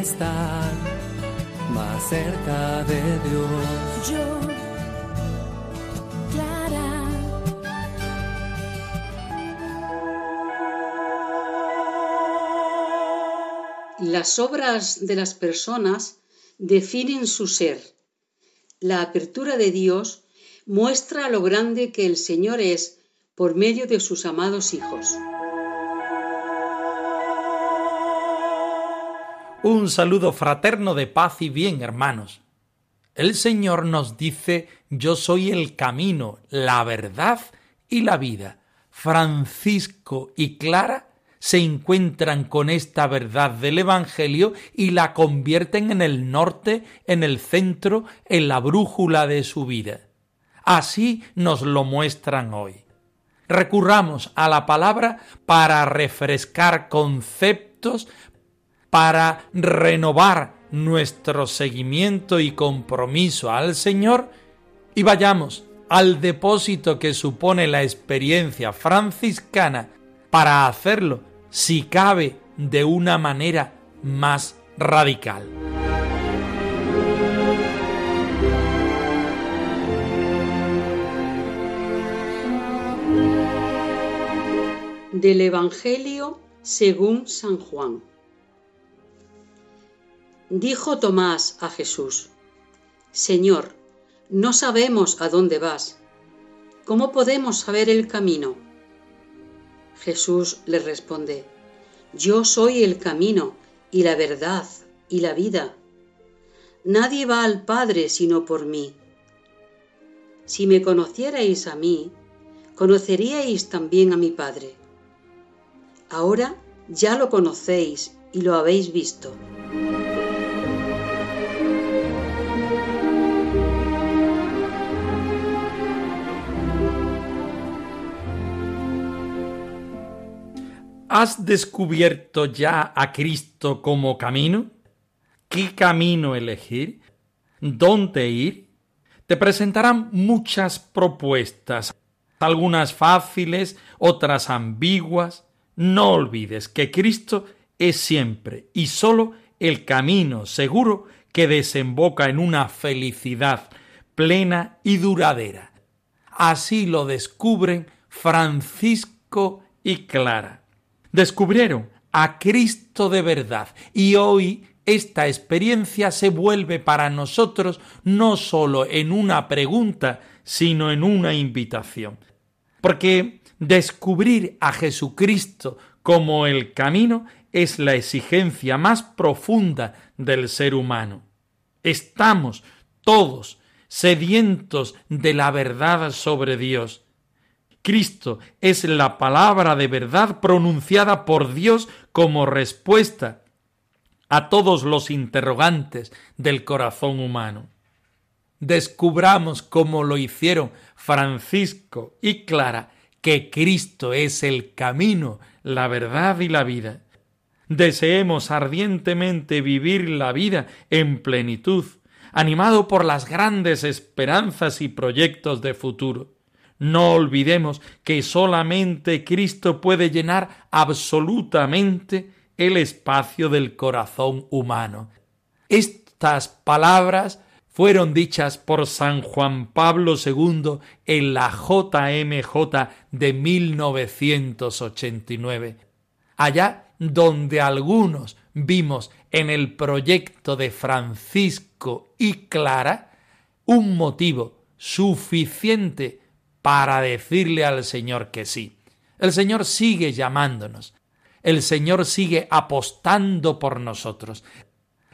Estar más cerca de Dios. Yo, Clara. Las obras de las personas definen su ser. La apertura de Dios muestra lo grande que el Señor es por medio de sus amados hijos. Un saludo fraterno de paz y bien, hermanos. El Señor nos dice, yo soy el camino, la verdad y la vida. Francisco y Clara se encuentran con esta verdad del Evangelio y la convierten en el norte, en el centro, en la brújula de su vida. Así nos lo muestran hoy. Recurramos a la palabra para refrescar conceptos, para renovar nuestro seguimiento y compromiso al Señor y vayamos al depósito que supone la experiencia franciscana para hacerlo, si cabe, de una manera más radical. Del Evangelio según San Juan. Dijo Tomás a Jesús, Señor, no sabemos a dónde vas. ¿Cómo podemos saber el camino? Jesús le responde, Yo soy el camino y la verdad y la vida. Nadie va al Padre sino por mí. Si me conocierais a mí, conoceríais también a mi Padre. Ahora ya lo conocéis y lo habéis visto. ¿Has descubierto ya a Cristo como camino? ¿Qué camino elegir? ¿Dónde ir? Te presentarán muchas propuestas, algunas fáciles, otras ambiguas. No olvides que Cristo es siempre y sólo el camino seguro que desemboca en una felicidad plena y duradera. Así lo descubren Francisco y Clara descubrieron a Cristo de verdad y hoy esta experiencia se vuelve para nosotros no sólo en una pregunta, sino en una invitación. Porque descubrir a Jesucristo como el camino es la exigencia más profunda del ser humano. Estamos todos sedientos de la verdad sobre Dios Cristo es la palabra de verdad pronunciada por Dios como respuesta a todos los interrogantes del corazón humano. Descubramos como lo hicieron Francisco y Clara que Cristo es el camino, la verdad y la vida. Deseemos ardientemente vivir la vida en plenitud, animado por las grandes esperanzas y proyectos de futuro. No olvidemos que solamente Cristo puede llenar absolutamente el espacio del corazón humano. Estas palabras fueron dichas por San Juan Pablo II en la JMJ de 1989, allá donde algunos vimos en el proyecto de Francisco y Clara un motivo suficiente para decirle al Señor que sí. El Señor sigue llamándonos. El Señor sigue apostando por nosotros.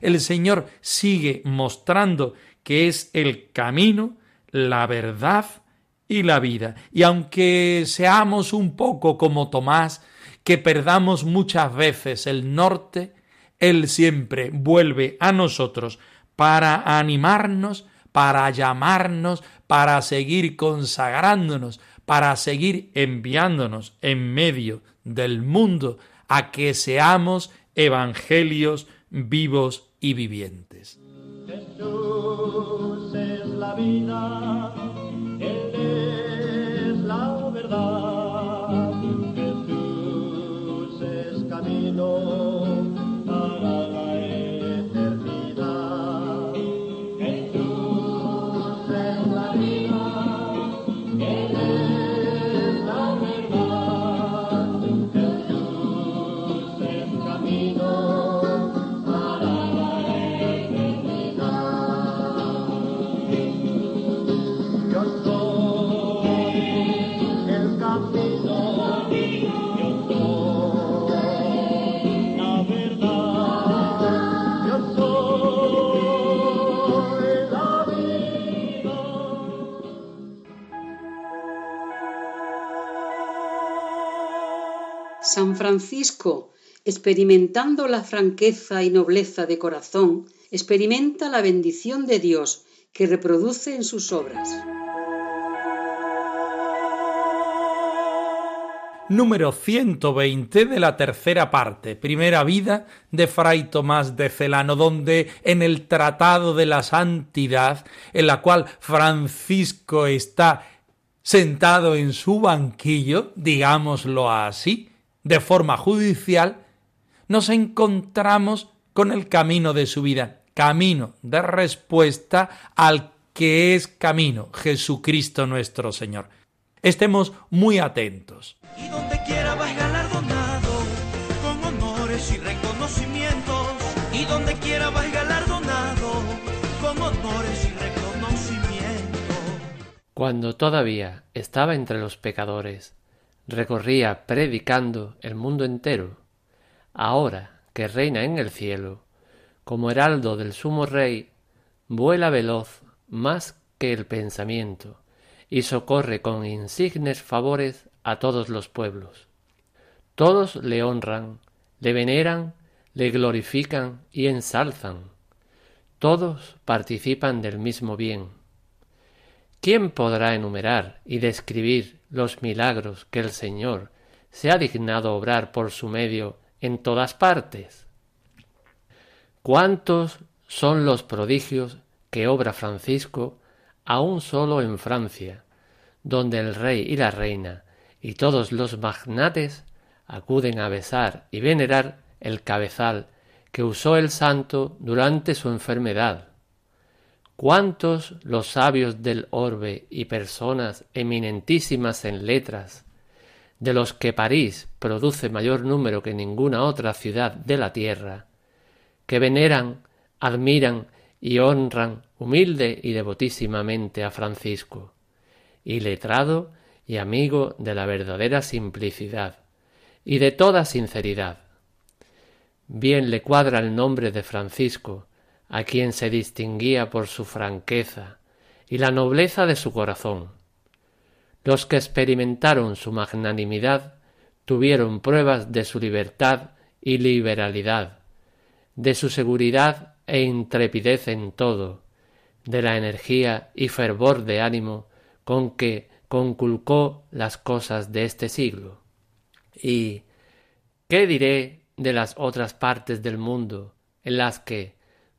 El Señor sigue mostrando que es el camino, la verdad y la vida. Y aunque seamos un poco como Tomás, que perdamos muchas veces el norte, Él siempre vuelve a nosotros para animarnos, para llamarnos, para seguir consagrándonos, para seguir enviándonos en medio del mundo a que seamos evangelios vivos y vivientes. San Francisco, experimentando la franqueza y nobleza de corazón, experimenta la bendición de Dios que reproduce en sus obras. Número 120 de la tercera parte, primera vida de Fray Tomás de Celano, donde en el Tratado de la Santidad, en la cual Francisco está sentado en su banquillo, digámoslo así, de forma judicial, nos encontramos con el camino de su vida, camino de respuesta al que es camino, Jesucristo nuestro Señor. Estemos muy atentos. Y donde quiera vas galardonado con honores y reconocimientos. Y donde quiera vas galardonado con honores y reconocimientos. Cuando todavía estaba entre los pecadores, recorría predicando el mundo entero. Ahora que reina en el cielo, como heraldo del sumo rey, vuela veloz más que el pensamiento, y socorre con insignes favores a todos los pueblos. Todos le honran, le veneran, le glorifican y ensalzan. Todos participan del mismo bien. ¿Quién podrá enumerar y describir los milagros que el Señor se ha dignado obrar por su medio en todas partes? ¿Cuántos son los prodigios que obra Francisco aún solo en Francia, donde el rey y la reina y todos los magnates acuden a besar y venerar el cabezal que usó el santo durante su enfermedad. ¿Cuántos los sabios del orbe y personas eminentísimas en letras, de los que París produce mayor número que ninguna otra ciudad de la tierra, que veneran, admiran y honran humilde y devotísimamente a Francisco, y letrado y amigo de la verdadera simplicidad y de toda sinceridad. Bien le cuadra el nombre de Francisco, a quien se distinguía por su franqueza y la nobleza de su corazón. Los que experimentaron su magnanimidad tuvieron pruebas de su libertad y liberalidad, de su seguridad e intrepidez en todo, de la energía y fervor de ánimo con que conculcó las cosas de este siglo. Y ¿qué diré de las otras partes del mundo en las que,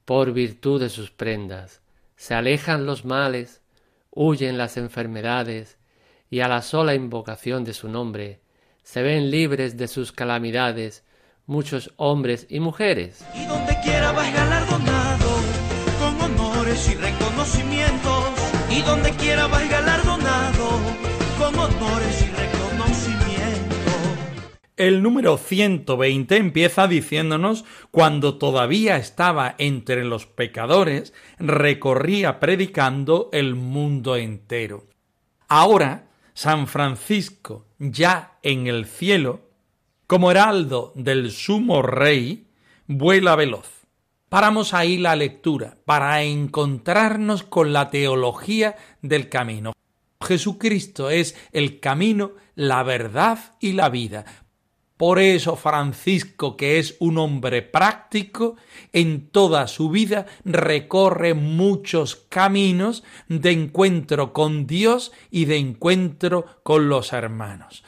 por virtud de sus prendas, se alejan los males, huyen las enfermedades, y a la sola invocación de su nombre se ven libres de sus calamidades muchos hombres y mujeres? El número 120 empieza diciéndonos cuando todavía estaba entre los pecadores, recorría predicando el mundo entero. Ahora, San Francisco, ya en el cielo, como heraldo del sumo rey, vuela veloz. Paramos ahí la lectura para encontrarnos con la teología del camino. Jesucristo es el camino, la verdad y la vida. Por eso Francisco, que es un hombre práctico, en toda su vida recorre muchos caminos de encuentro con Dios y de encuentro con los hermanos.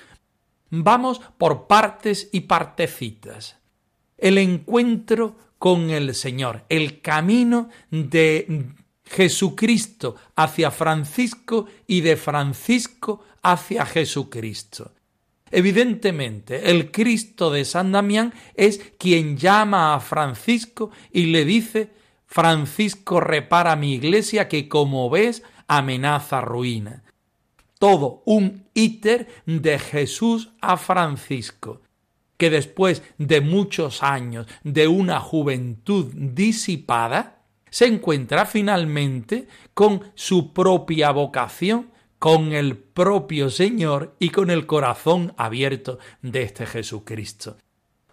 Vamos por partes y partecitas. El encuentro con el Señor, el camino de Jesucristo hacia Francisco y de Francisco hacia Jesucristo. Evidentemente, el Cristo de San Damián es quien llama a Francisco y le dice, Francisco repara mi iglesia que como ves amenaza ruina. Todo un íter de Jesús a Francisco, que después de muchos años de una juventud disipada, se encuentra finalmente con su propia vocación con el propio Señor y con el corazón abierto de este Jesucristo.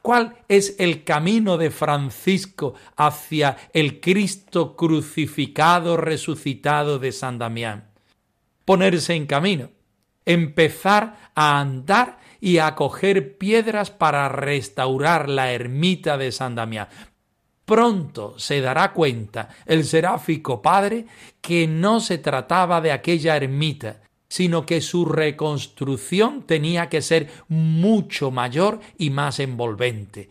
¿Cuál es el camino de Francisco hacia el Cristo crucificado, resucitado de San Damián? Ponerse en camino, empezar a andar y a coger piedras para restaurar la ermita de San Damián, Pronto se dará cuenta el seráfico padre que no se trataba de aquella ermita, sino que su reconstrucción tenía que ser mucho mayor y más envolvente.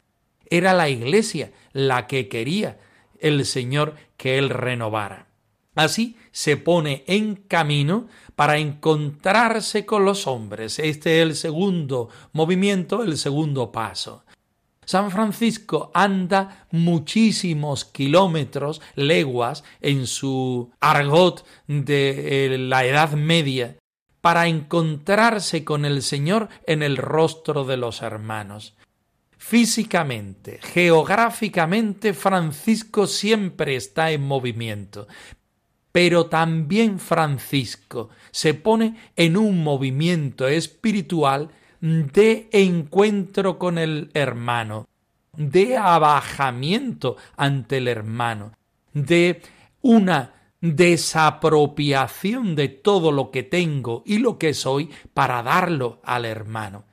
Era la iglesia la que quería el Señor que él renovara. Así se pone en camino para encontrarse con los hombres. Este es el segundo movimiento, el segundo paso. San Francisco anda muchísimos kilómetros, leguas, en su argot de eh, la Edad Media, para encontrarse con el Señor en el rostro de los hermanos. Físicamente, geográficamente, Francisco siempre está en movimiento, pero también Francisco se pone en un movimiento espiritual de encuentro con el hermano, de abajamiento ante el hermano, de una desapropiación de todo lo que tengo y lo que soy para darlo al hermano.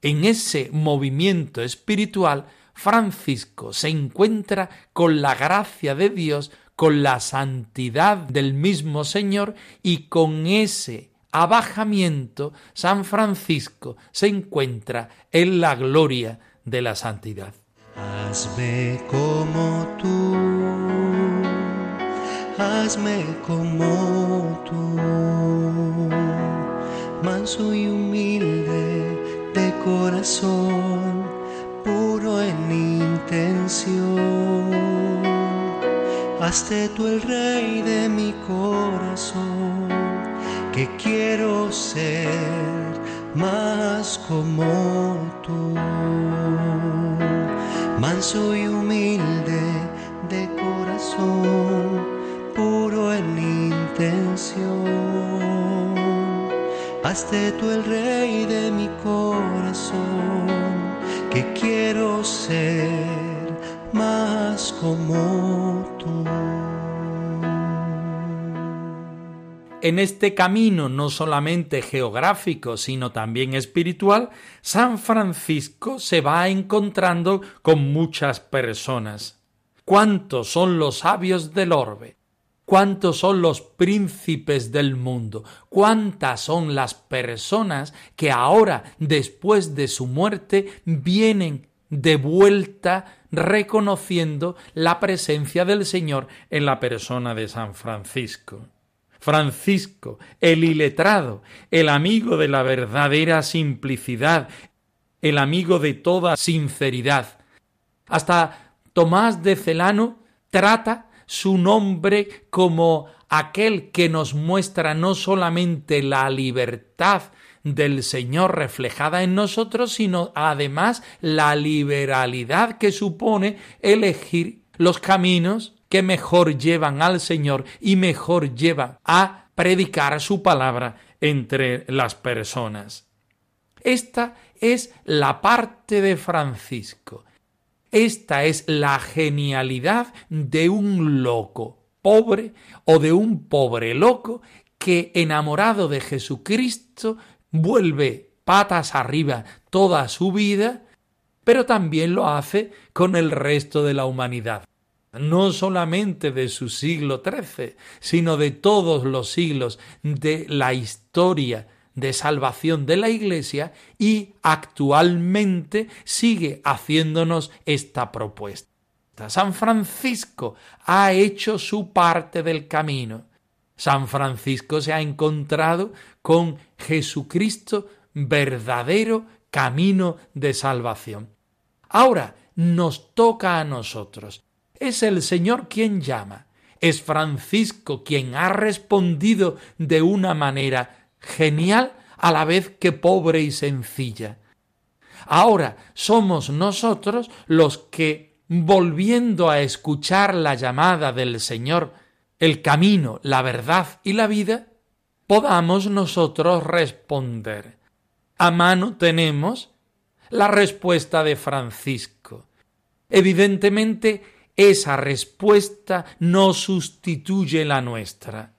En ese movimiento espiritual, Francisco se encuentra con la gracia de Dios, con la santidad del mismo Señor y con ese abajamiento, San Francisco se encuentra en la gloria de la santidad. Hazme como tú, hazme como tú, manso y humilde de corazón, puro en intención. Hazte tú el rey de mi corazón que quiero ser más como tú, manso y humilde de corazón, puro en intención. Hazte tú el rey de mi corazón, que quiero ser más como tú. En este camino no solamente geográfico, sino también espiritual, San Francisco se va encontrando con muchas personas. ¿Cuántos son los sabios del orbe? ¿Cuántos son los príncipes del mundo? ¿Cuántas son las personas que ahora, después de su muerte, vienen de vuelta reconociendo la presencia del Señor en la persona de San Francisco? Francisco, el iletrado, el amigo de la verdadera simplicidad, el amigo de toda sinceridad. Hasta Tomás de Celano trata su nombre como aquel que nos muestra no solamente la libertad del Señor reflejada en nosotros, sino además la liberalidad que supone elegir los caminos que mejor llevan al Señor y mejor llevan a predicar su palabra entre las personas. Esta es la parte de Francisco. Esta es la genialidad de un loco pobre o de un pobre loco que enamorado de Jesucristo vuelve patas arriba toda su vida, pero también lo hace con el resto de la humanidad no solamente de su siglo XIII, sino de todos los siglos de la historia de salvación de la Iglesia y actualmente sigue haciéndonos esta propuesta. San Francisco ha hecho su parte del camino. San Francisco se ha encontrado con Jesucristo verdadero camino de salvación. Ahora nos toca a nosotros. Es el Señor quien llama. Es Francisco quien ha respondido de una manera genial a la vez que pobre y sencilla. Ahora somos nosotros los que, volviendo a escuchar la llamada del Señor, el camino, la verdad y la vida, podamos nosotros responder. A mano tenemos la respuesta de Francisco. Evidentemente, esa respuesta no sustituye la nuestra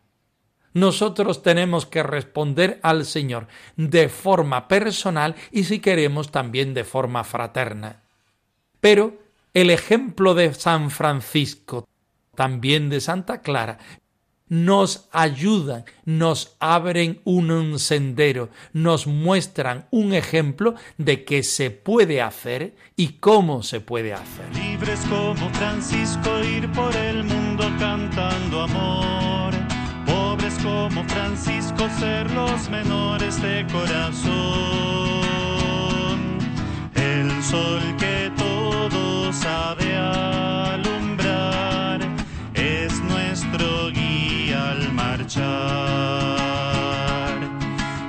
nosotros tenemos que responder al Señor de forma personal y si queremos también de forma fraterna. Pero el ejemplo de San Francisco, también de Santa Clara, nos ayudan, nos abren un sendero, nos muestran un ejemplo de qué se puede hacer y cómo se puede hacer. Libres como Francisco ir por el mundo cantando amor como Francisco ser los menores de corazón. El sol que todo sabe alumbrar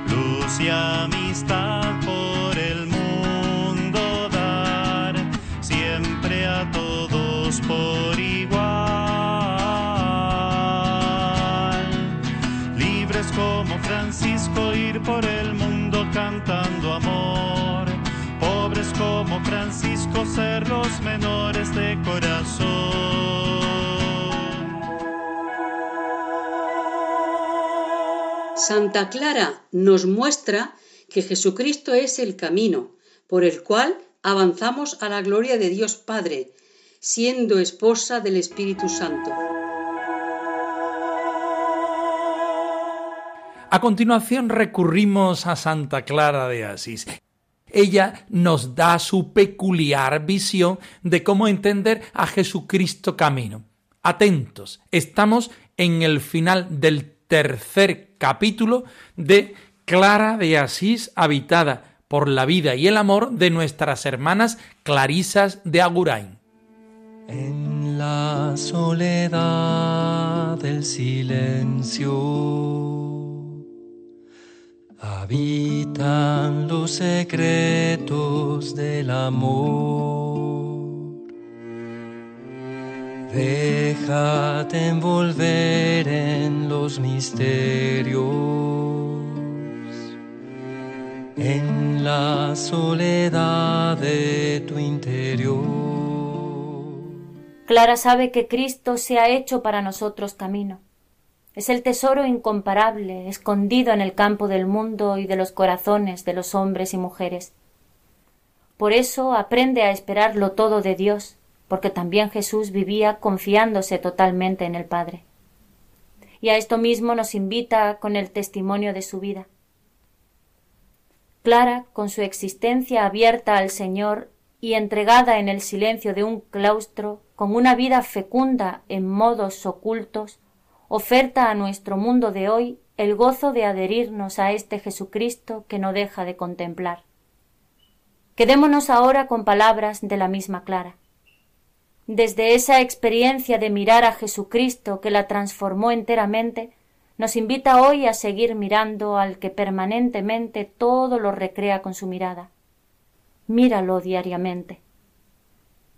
Luz y amistad por el mundo dar, siempre a todos por Francisco ir por el mundo cantando amor. Pobres como Francisco ser los menores de corazón. Santa Clara nos muestra que Jesucristo es el camino por el cual avanzamos a la gloria de Dios Padre, siendo esposa del Espíritu Santo. A continuación recurrimos a Santa Clara de Asís. Ella nos da su peculiar visión de cómo entender a Jesucristo camino. Atentos, estamos en el final del tercer capítulo de Clara de Asís habitada por la vida y el amor de nuestras hermanas Clarisas de Agurain. En la soledad del silencio habitan los secretos del amor. Envolver en los misterios, en la soledad de tu interior. Clara sabe que Cristo se ha hecho para nosotros camino es el tesoro incomparable escondido en el campo del mundo y de los corazones de los hombres y mujeres. Por eso aprende a esperarlo todo de Dios, porque también Jesús vivía confiándose totalmente en el Padre. Y a esto mismo nos invita con el testimonio de su vida. Clara, con su existencia abierta al Señor y entregada en el silencio de un claustro, con una vida fecunda en modos ocultos, oferta a nuestro mundo de hoy el gozo de adherirnos a este Jesucristo que no deja de contemplar. Quedémonos ahora con palabras de la misma Clara. Desde esa experiencia de mirar a Jesucristo que la transformó enteramente, nos invita hoy a seguir mirando al que permanentemente todo lo recrea con su mirada. Míralo diariamente.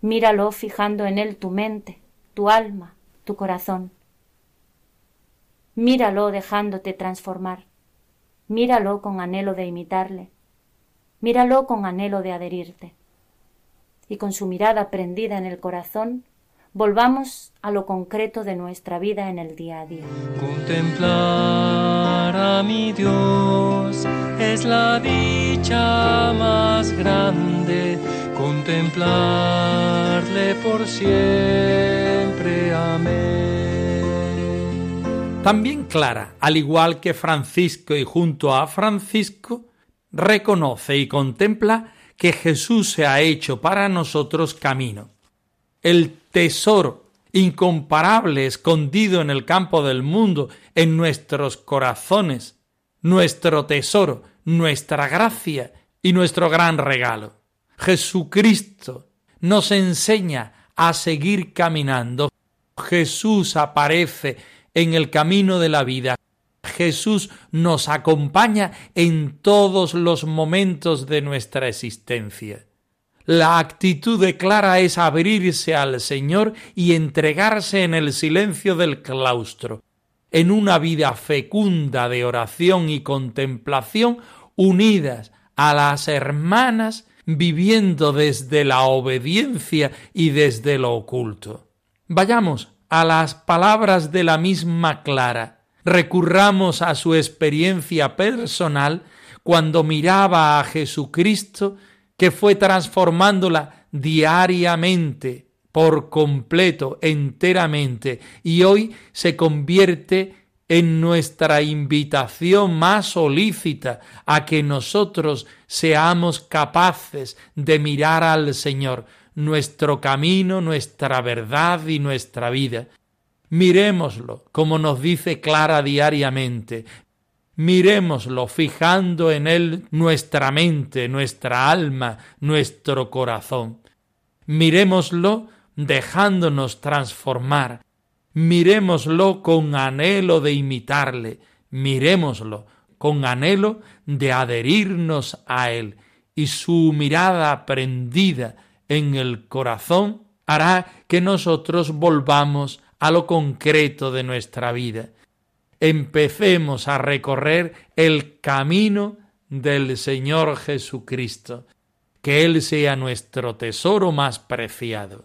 Míralo fijando en él tu mente, tu alma, tu corazón. Míralo dejándote transformar. Míralo con anhelo de imitarle. Míralo con anhelo de adherirte. Y con su mirada prendida en el corazón, volvamos a lo concreto de nuestra vida en el día a día. Contemplar a mi Dios es la dicha más grande, contemplarle por siempre. Amén. También Clara, al igual que Francisco y junto a Francisco, reconoce y contempla que Jesús se ha hecho para nosotros camino. El tesoro incomparable escondido en el campo del mundo, en nuestros corazones, nuestro tesoro, nuestra gracia y nuestro gran regalo. Jesucristo nos enseña a seguir caminando. Jesús aparece en el camino de la vida. Jesús nos acompaña en todos los momentos de nuestra existencia. La actitud de Clara es abrirse al Señor y entregarse en el silencio del claustro, en una vida fecunda de oración y contemplación unidas a las hermanas viviendo desde la obediencia y desde lo oculto. Vayamos a las palabras de la misma Clara, recurramos a su experiencia personal cuando miraba a Jesucristo que fue transformándola diariamente, por completo, enteramente, y hoy se convierte en nuestra invitación más solícita a que nosotros seamos capaces de mirar al Señor, nuestro camino, nuestra verdad y nuestra vida. Miremoslo, como nos dice Clara diariamente, Miremoslo fijando en él nuestra mente, nuestra alma, nuestro corazón. Miremoslo dejándonos transformar. Miremoslo con anhelo de imitarle. Miremoslo con anhelo de adherirnos a él. Y su mirada prendida en el corazón hará que nosotros volvamos a lo concreto de nuestra vida empecemos a recorrer el camino del Señor Jesucristo, que Él sea nuestro tesoro más preciado.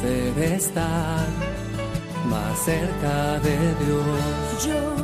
poder estar más cerca de Dios.